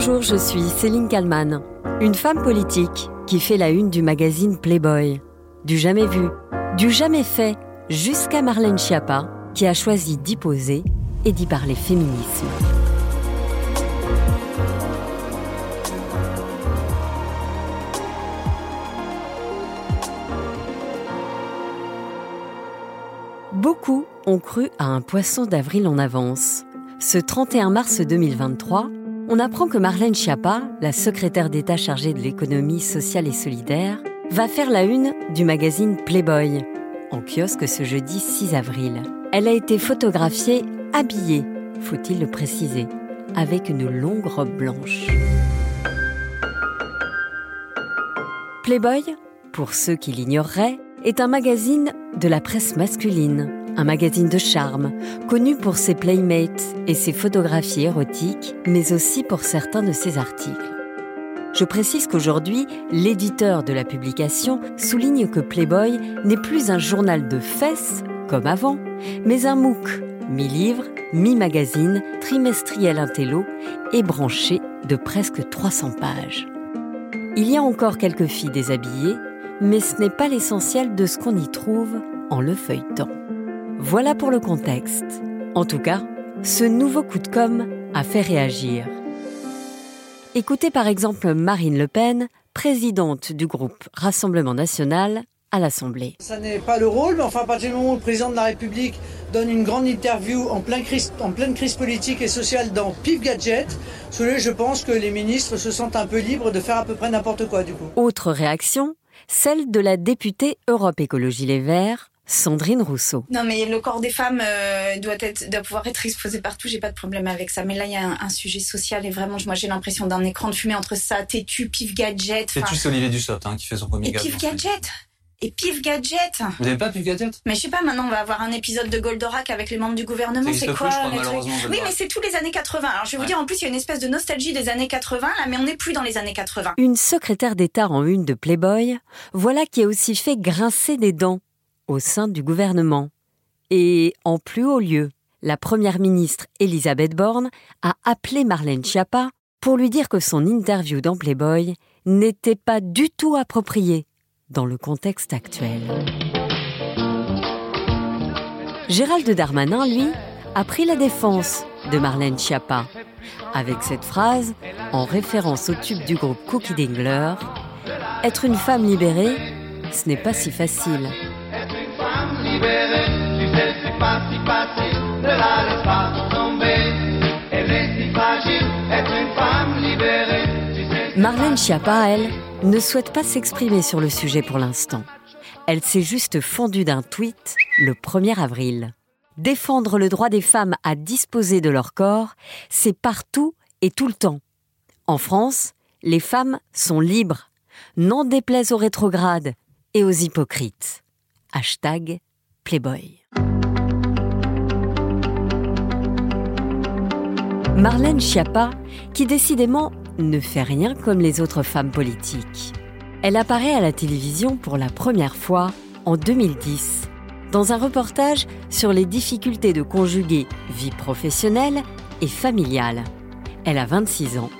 Bonjour, je suis Céline Kalman, une femme politique qui fait la une du magazine Playboy. Du jamais vu, du jamais fait, jusqu'à Marlène Schiappa, qui a choisi d'y poser et d'y parler féminisme. Beaucoup ont cru à un poisson d'avril en avance. Ce 31 mars 2023, on apprend que Marlène Schiappa, la secrétaire d'État chargée de l'économie sociale et solidaire, va faire la une du magazine Playboy, en kiosque ce jeudi 6 avril. Elle a été photographiée habillée, faut-il le préciser, avec une longue robe blanche. Playboy, pour ceux qui l'ignoreraient, est un magazine de la presse masculine, un magazine de charme, connu pour ses playmates et ses photographies érotiques, mais aussi pour certains de ses articles. Je précise qu'aujourd'hui, l'éditeur de la publication souligne que Playboy n'est plus un journal de fesses, comme avant, mais un MOOC, mi-livre, mi-magazine, trimestriel intello et branché de presque 300 pages. Il y a encore quelques filles déshabillées, mais ce n'est pas l'essentiel de ce qu'on y trouve en le feuilletant. Voilà pour le contexte. En tout cas, ce nouveau coup de com' a fait réagir. Écoutez par exemple Marine Le Pen, présidente du groupe Rassemblement national à l'Assemblée. Ça n'est pas le rôle, mais enfin à partir du moment où le président de la République donne une grande interview en, plein crise, en pleine crise politique et sociale dans Pif Gadget, je pense que les ministres se sentent un peu libres de faire à peu près n'importe quoi du coup. Autre réaction, celle de la députée Europe Écologie Les Verts, Sandrine Rousseau. Non, mais le corps des femmes euh, doit, être, doit pouvoir être exposé partout. J'ai pas de problème avec ça. Mais là, il y a un, sujet social et vraiment, moi, j'ai l'impression d'un écran de fumée entre ça, Tétu, Pif Gadget. Tétu, c'est Olivier Dussopt hein, qui fait son premier Et Pif Gadget et Pif Gadget Vous n'avez pas Pif Gadget? Mais je sais pas, maintenant on va avoir un épisode de Goldorak avec les membres du gouvernement, c'est quoi Oui, mais c'est tous les années 80. Alors je vais vous dire, en plus, il y a une espèce de nostalgie des années 80, là, mais on n'est plus dans les années 80. Une secrétaire d'État en une de Playboy, voilà qui a aussi fait grincer des dents au sein du gouvernement. Et en plus haut lieu, la première ministre Elisabeth Borne a appelé Marlène Schiappa pour lui dire que son interview dans Playboy n'était pas du tout appropriée dans le contexte actuel. Gérald Darmanin, lui, a pris la défense de Marlène Schiappa avec cette phrase, en référence au tube du groupe Cookie Dingler, Être une femme libérée, ce n'est pas si facile. Marlène Schiappa, elle, ne souhaite pas s'exprimer sur le sujet pour l'instant. Elle s'est juste fondue d'un tweet le 1er avril. Défendre le droit des femmes à disposer de leur corps, c'est partout et tout le temps. En France, les femmes sont libres, n'en déplaise aux rétrogrades et aux hypocrites. Hashtag Playboy. Marlène Schiappa, qui décidément ne fait rien comme les autres femmes politiques. Elle apparaît à la télévision pour la première fois en 2010 dans un reportage sur les difficultés de conjuguer vie professionnelle et familiale. Elle a 26 ans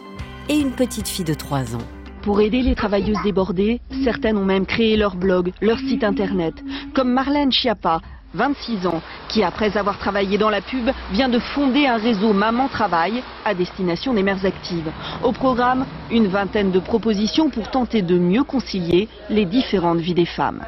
et une petite fille de 3 ans. Pour aider les travailleuses débordées, certaines ont même créé leur blog, leur site internet, comme Marlène Schiappa, 26 ans, qui après avoir travaillé dans la pub, vient de fonder un réseau Maman Travail à destination des mères actives. Au programme, une vingtaine de propositions pour tenter de mieux concilier les différentes vies des femmes.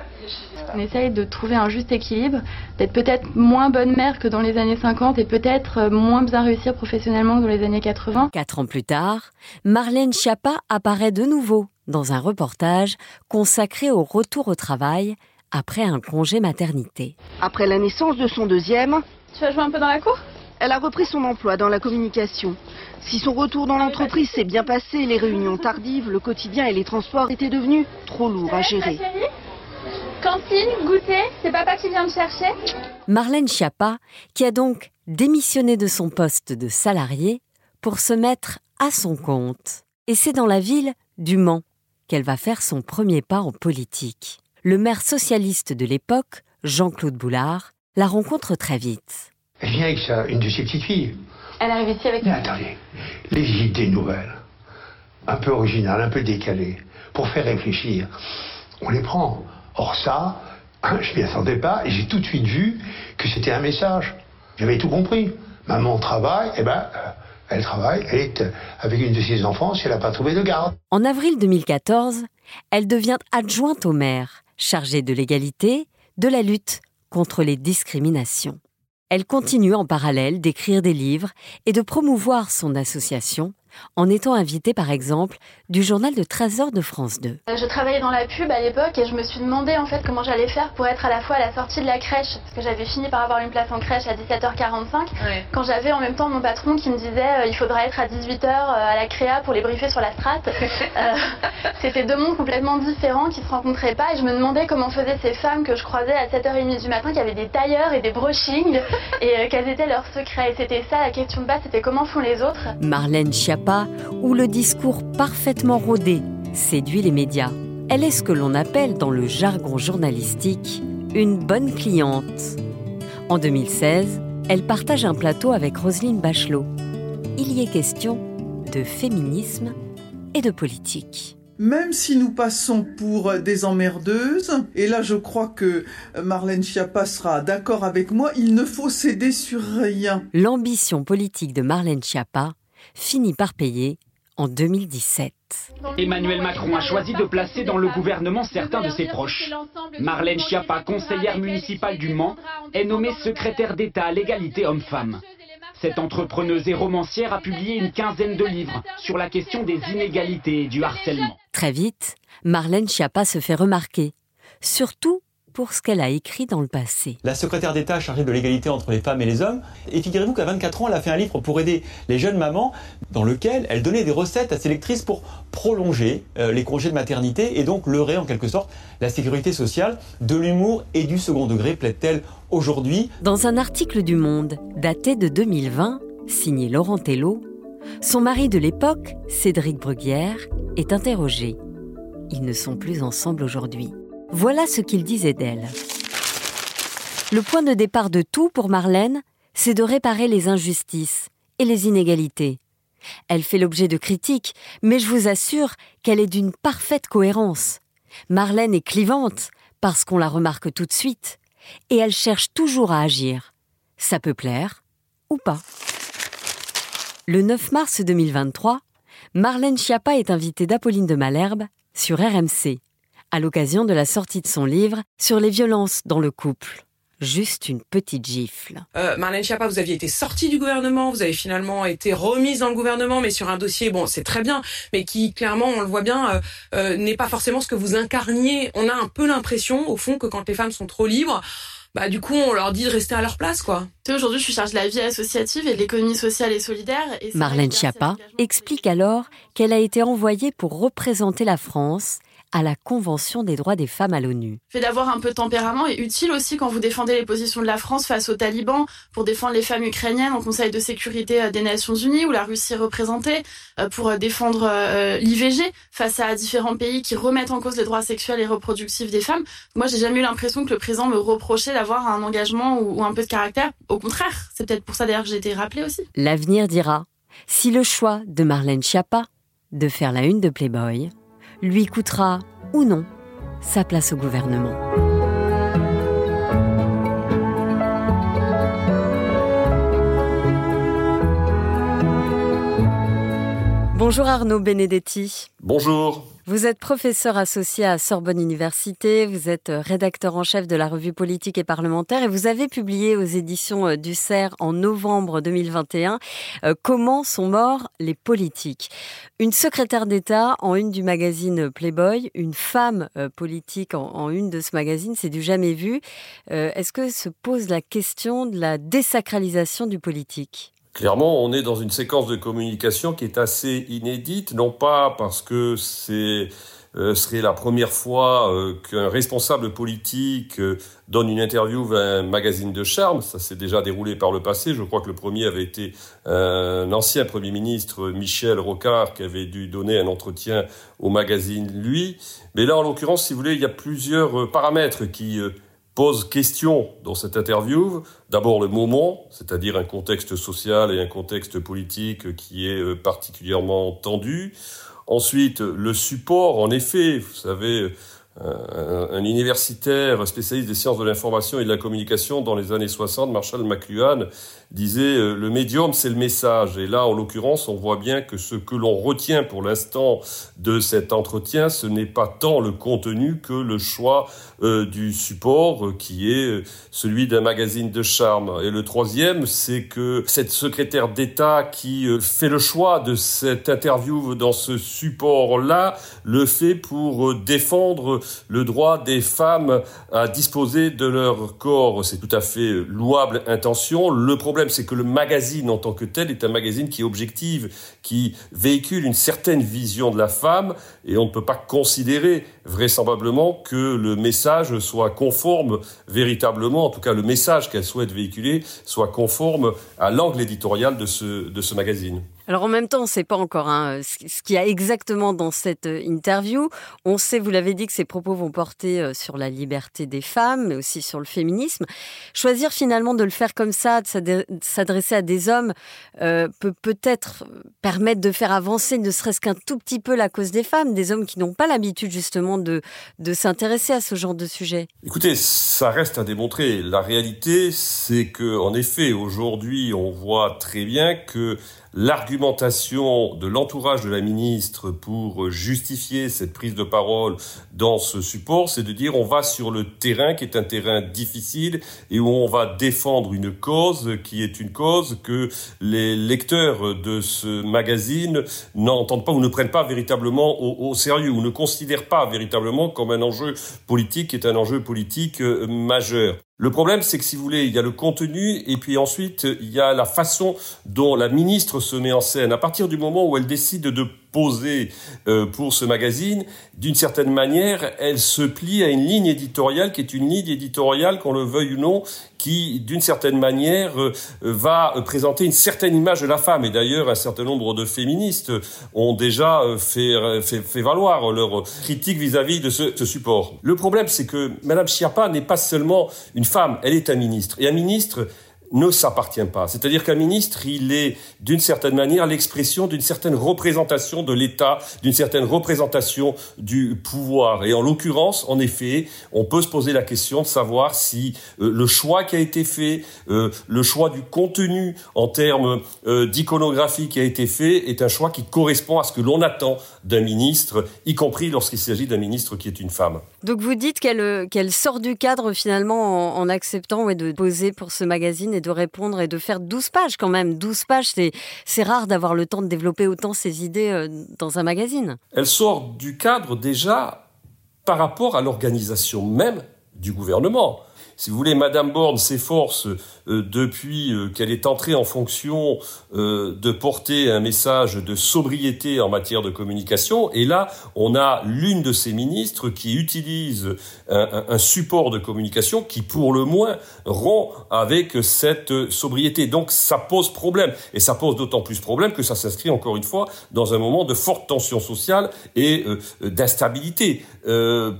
On essaye de trouver un juste équilibre, d'être peut-être moins bonne mère que dans les années 50 et peut-être moins bien réussir professionnellement que dans les années 80. Quatre ans plus tard, Marlène Schiappa apparaît de nouveau dans un reportage consacré au retour au travail après un congé maternité. Après la naissance de son deuxième, tu vas jouer un peu dans la cour? elle a repris son emploi dans la communication. Si son retour dans l'entreprise s'est bien passé, les réunions tardives, le quotidien et les transports étaient devenus trop lourds à gérer. Cantine, goûter, c'est papa qui vient me chercher Marlène Schiappa, qui a donc démissionné de son poste de salarié pour se mettre à son compte. Et c'est dans la ville du Mans qu'elle va faire son premier pas en politique. Le maire socialiste de l'époque, Jean-Claude Boulard, la rencontre très vite. Elle vient avec ça, une de ses petites filles. Elle arrive ici avec... Mais attendez, les idées nouvelles. un peu originales, un peu décalées, pour faire réfléchir. On les prend. Or ça, je m'y attendais pas et j'ai tout de suite vu que c'était un message. J'avais tout compris. Maman travaille, eh ben, euh, elle travaille, elle est euh, avec une de ses enfants si elle n'a pas trouvé de garde. En avril 2014, elle devient adjointe au maire, chargée de l'égalité, de la lutte contre les discriminations. Elle continue en parallèle d'écrire des livres et de promouvoir son association en étant invitée par exemple du journal de Trésor de France 2. Euh, je travaillais dans la pub à l'époque et je me suis demandé en fait comment j'allais faire pour être à la fois à la sortie de la crèche parce que j'avais fini par avoir une place en crèche à 17h45 quand j'avais en même temps mon patron qui me disait euh, il faudra être à 18h euh, à la créa pour les briefer sur la strate. C'était deux mondes complètement différents qui se rencontraient pas et je me demandais comment faisaient ces femmes que je croisais à 7h30 du matin qui avaient des tailleurs et des brushings et quels étaient leurs secrets et c'était ça la question de base c'était comment font les autres. Marlène Schiappa où le discours parfaitement rodé séduit les médias. Elle est ce que l'on appelle dans le jargon journalistique une bonne cliente. En 2016, elle partage un plateau avec Roselyne Bachelot. Il y est question de féminisme et de politique même si nous passons pour des emmerdeuses, et là je crois que Marlène Schiappa sera d'accord avec moi, il ne faut céder sur rien. L'ambition politique de Marlène Schiappa finit par payer en 2017. Emmanuel Macron a choisi de placer dans le gouvernement certains de ses proches. Marlène Schiappa, conseillère municipale du Mans, est nommée secrétaire d'État à l'égalité homme-femme. Cette entrepreneuse et romancière a publié une quinzaine de livres sur la question des inégalités et du harcèlement. Très vite, Marlène Schiappa se fait remarquer, surtout pour ce qu'elle a écrit dans le passé. La secrétaire d'État chargée de l'égalité entre les femmes et les hommes. Et figurez-vous qu'à 24 ans, elle a fait un livre pour aider les jeunes mamans dans lequel elle donnait des recettes à ses lectrices pour prolonger euh, les congés de maternité et donc leurrer en quelque sorte la sécurité sociale. De l'humour et du second degré plaide-t-elle aujourd'hui Dans un article du Monde daté de 2020, signé Laurent Tello, son mari de l'époque, Cédric Bruguière, est interrogé. Ils ne sont plus ensemble aujourd'hui. Voilà ce qu'il disait d'elle. Le point de départ de tout pour Marlène, c'est de réparer les injustices et les inégalités. Elle fait l'objet de critiques, mais je vous assure qu'elle est d'une parfaite cohérence. Marlène est clivante, parce qu'on la remarque tout de suite, et elle cherche toujours à agir. Ça peut plaire ou pas. Le 9 mars 2023, Marlène Schiappa est invitée d'Apolline de Malherbe sur RMC à l'occasion de la sortie de son livre sur les violences dans le couple. Juste une petite gifle. Euh, Marlène Schiappa, vous aviez été sortie du gouvernement, vous avez finalement été remise dans le gouvernement, mais sur un dossier, bon, c'est très bien, mais qui clairement, on le voit bien, euh, euh, n'est pas forcément ce que vous incarniez. On a un peu l'impression, au fond, que quand les femmes sont trop libres, bah du coup on leur dit de rester à leur place quoi. Aujourd'hui je suis chargée de la vie associative et de l'économie sociale et solidaire. Et Marlène Schiappa explique alors qu'elle a été envoyée pour représenter la France à la Convention des droits des femmes à l'ONU. Fait d'avoir un peu de tempérament est utile aussi quand vous défendez les positions de la France face aux talibans, pour défendre les femmes ukrainiennes au Conseil de sécurité euh, des Nations Unies où la Russie est représentée, euh, pour euh, défendre l'IVG face à différents pays qui remettent en cause les droits sexuels et reproductifs des femmes. Moi, j'ai jamais eu l'impression que le président me reprochait d'avoir un engagement ou un peu de caractère. Au contraire, c'est peut-être pour ça d'ailleurs que j'ai été rappelée aussi. L'avenir dira si le choix de Marlène Schiappa de faire la une de Playboy lui coûtera ou non sa place au gouvernement. Bonjour Arnaud Benedetti. Bonjour. Vous êtes professeur associé à Sorbonne Université, vous êtes euh, rédacteur en chef de la revue politique et parlementaire et vous avez publié aux éditions euh, du CERF en novembre 2021 euh, Comment sont morts les politiques? Une secrétaire d'État en une du magazine Playboy, une femme politique en, une de ce magazine, c'est du jamais vu. Est-ce que se pose la question de la désacralisation du politique? Clairement, on est dans une séquence de communication qui est assez inédite, non pas parce que c'est euh, serait la première fois euh, qu'un responsable politique euh, donne une interview à un magazine de charme. Ça s'est déjà déroulé par le passé. Je crois que le premier avait été un ancien Premier ministre, Michel Rocard, qui avait dû donner un entretien au magazine Lui. Mais là, en l'occurrence, si vous voulez, il y a plusieurs paramètres qui pose question dans cette interview. D'abord le moment, c'est-à-dire un contexte social et un contexte politique qui est euh, particulièrement tendu. Ensuite, le support, en effet, vous savez, un, un, universitaire spécialiste des sciences de l'information et de la communication dans les années 60, Marshall McLuhan, disait euh, le médium c'est le message. Et là en l'occurrence on voit bien que ce que l'on retient pour l'instant de cet entretien ce n'est pas tant le contenu que le choix euh, du support euh, qui est celui d'un magazine de charme. Et le troisième c'est que cette secrétaire d'État qui fait le choix de cette interview dans ce support là le fait pour défendre le droit des femmes à disposer de leur corps c'est tout à fait louable intention le problème c'est que le magazine en tant que tel est un magazine qui est objective, qui véhicule une certaine vision de la femme, et on ne peut pas considérer vraisemblablement que le message soit conforme véritablement, en tout cas le message qu'elle souhaite véhiculer, soit conforme à l'angle éditorial de ce, de ce magazine. Alors en même temps, on ne sait pas encore hein, ce qu'il y a exactement dans cette euh, interview. On sait, vous l'avez dit, que ces propos vont porter euh, sur la liberté des femmes, mais aussi sur le féminisme. Choisir finalement de le faire comme ça, de s'adresser à des hommes, euh, peut peut-être permettre de faire avancer ne serait-ce qu'un tout petit peu la cause des femmes, des hommes qui n'ont pas l'habitude justement de, de s'intéresser à ce genre de sujet. Écoutez, ça reste à démontrer. La réalité, c'est que en effet, aujourd'hui, on voit très bien que l'argumentation de l'entourage de la ministre pour justifier cette prise de parole dans ce support, c'est de dire on va sur le terrain qui est un terrain difficile et où on va défendre une cause qui est une cause que les lecteurs de ce magazine n'entendent pas ou ne prennent pas véritablement au, sérieux ou ne considèrent pas véritablement comme un enjeu politique qui est un enjeu politique euh, majeur. Le problème, c'est que si vous voulez, il y a le contenu et puis ensuite, il y a la façon dont la ministre se met en scène. À partir du moment où elle décide de poser euh, pour ce magazine, d'une certaine manière, elle se plie à une ligne éditoriale qui est une ligne éditoriale, qu'on le veuille ou non, qui, d'une certaine manière, euh, va présenter une certaine image de la femme. Et d'ailleurs, un certain nombre de féministes ont déjà euh, fait, fait, fait valoir leur critique vis-à-vis de ce, ce, support. Le problème, c'est que Madame Schiappa n'est pas seulement une femme, elle est un ministre. Et un ministre, ne s'appartient pas. C'est-à-dire qu'un ministre, il est d'une certaine manière l'expression d'une certaine représentation de l'État, d'une certaine représentation du pouvoir. Et en l'occurrence, en effet, on peut se poser la question de savoir si euh, le choix qui a été fait, euh, le choix du contenu en termes euh, d'iconographie qui a été fait, est un choix qui correspond à ce que l'on attend d'un ministre, y compris lorsqu'il s'agit d'un ministre qui est une femme. Donc vous dites qu'elle sort du cadre finalement en, acceptant de poser pour ce magazine de répondre et de faire 12 pages quand même. 12 pages, c'est rare d'avoir le temps de développer autant ses idées euh, dans un magazine. Elle sort du cadre déjà par rapport à l'organisation même du gouvernement. Si vous voulez, Madame Borne s'efforce euh, depuis euh, qu'elle est entrée en fonction euh, de porter un message de sobriété en matière de communication. Et là, on a l'une de ces ministres qui utilise un, support de communication qui, pour le moins, rompt avec cette sobriété. Donc, ça pose problème. Et ça pose d'autant plus problème que ça s'inscrit, encore une fois, dans un moment de forte tension sociale et d'instabilité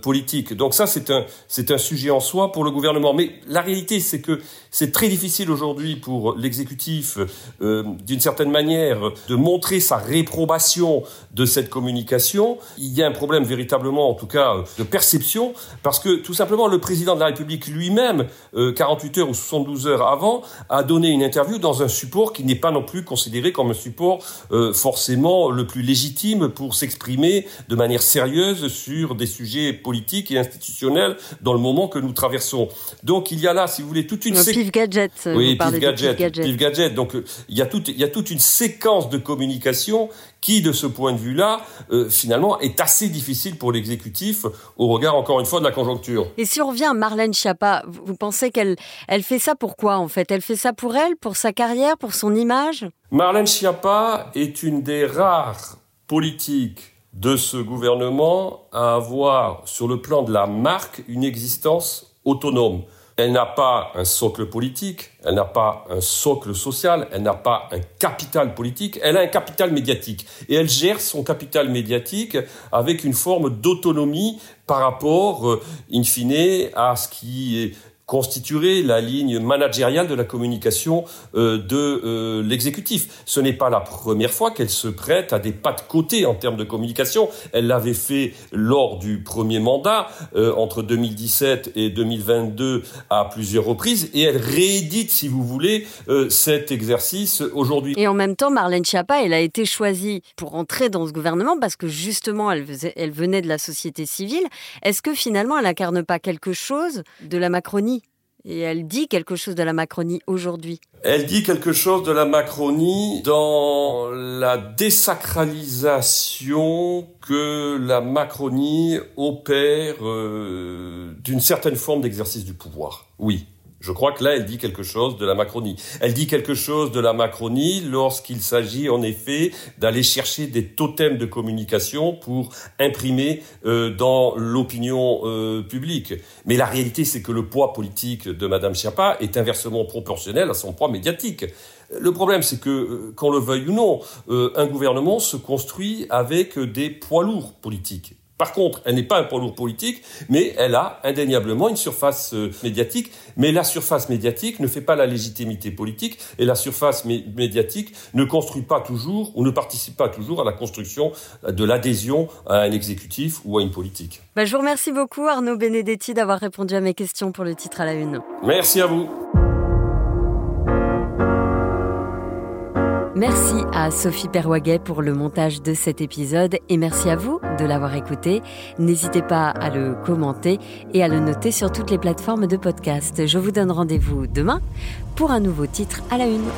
politique. Donc ça, c'est un, c'est un sujet en soi pour le gouvernement. Mais la réalité, c'est que c'est très difficile aujourd'hui pour l'exécutif, euh, d'une certaine manière, de montrer sa réprobation de cette communication. Il y a un problème véritablement, en tout cas, de perception, parce que tout simplement, le président de la République lui-même, 48 euh, heures ou 72 heures avant, a donné une interview dans un support qui n'est pas non plus considéré comme un support euh, forcément le plus légitime pour s'exprimer de manière sérieuse sur des sujets politiques et institutionnels dans le moment que nous traversons. Donc il y a là, si vous voulez, toute une Pif Gadget. Oui, Pif Gadget, Pif Gadget. Donc euh, il y a toute il y a toute une séquence de communication qui, de ce point de vue-là, euh, finalement, est assez difficile pour l'exécutif au regard, encore une fois, de la conjoncture. Et si on revient à Marlène Schiappa, vous pensez qu'elle elle fait ça pourquoi, en fait? Elle fait ça pour elle, pour sa carrière, pour son image? Marlène Schiappa est une des rares politiques de ce gouvernement à avoir, sur le plan de la marque, une existence autonome. Elle n'a pas un socle politique, elle n'a pas un socle social, elle n'a pas un capital politique, elle a un capital médiatique. Et elle gère son capital médiatique avec une forme d'autonomie par rapport, euh, in fine, à ce qui constituerait la ligne managériale de la communication euh, de euh, l'exécutif. Ce n'est pas la première fois qu'elle se prête à des pas de côté en termes de communication. Elle l'avait fait lors du premier mandat, euh, entre 2017 et 2022 à plusieurs reprises, et elle réédite, si vous voulez, cet exercice aujourd'hui. Et en même temps, Marlène Schiappa, elle a été choisie pour entrer dans ce gouvernement parce que justement, elle, venait de la société civile. Est-ce que finalement, elle incarne pas quelque chose de la Macronie? Et elle dit quelque chose de la Macronie aujourd'hui. Elle dit quelque chose de la Macronie dans la désacralisation que la Macronie opère euh, d'une certaine forme d'exercice du pouvoir. Oui, je crois que là, elle dit quelque chose de la Macronie. Elle dit quelque chose de la Macronie lorsqu'il s'agit en effet d'aller chercher des totems de communication pour imprimer euh, dans l'opinion euh, publique. Mais la réalité, c'est que le poids politique de Madame Schiappa est inversement proportionnel à son poids médiatique. Le problème, c'est que, euh, qu'on le veuille ou non, un gouvernement se construit avec des poids lourds politiques. Par contre, elle n'est pas un poids lourd politique, mais elle a indéniablement une surface euh, médiatique. Mais la surface médiatique ne fait pas la légitimité politique, et la surface médiatique ne construit pas toujours ou ne participe pas toujours à la construction de l'adhésion à un exécutif ou à une politique. Bah, je vous remercie beaucoup Arnaud Benedetti d'avoir répondu à mes questions pour le titre à la une. Merci à vous. Merci à Sophie Perwaguet pour le montage de cet épisode et merci à vous de l'avoir écouté. N'hésitez pas à le commenter et à le noter sur toutes les plateformes de podcast. Je vous donne rendez-vous demain pour un nouveau titre à la une.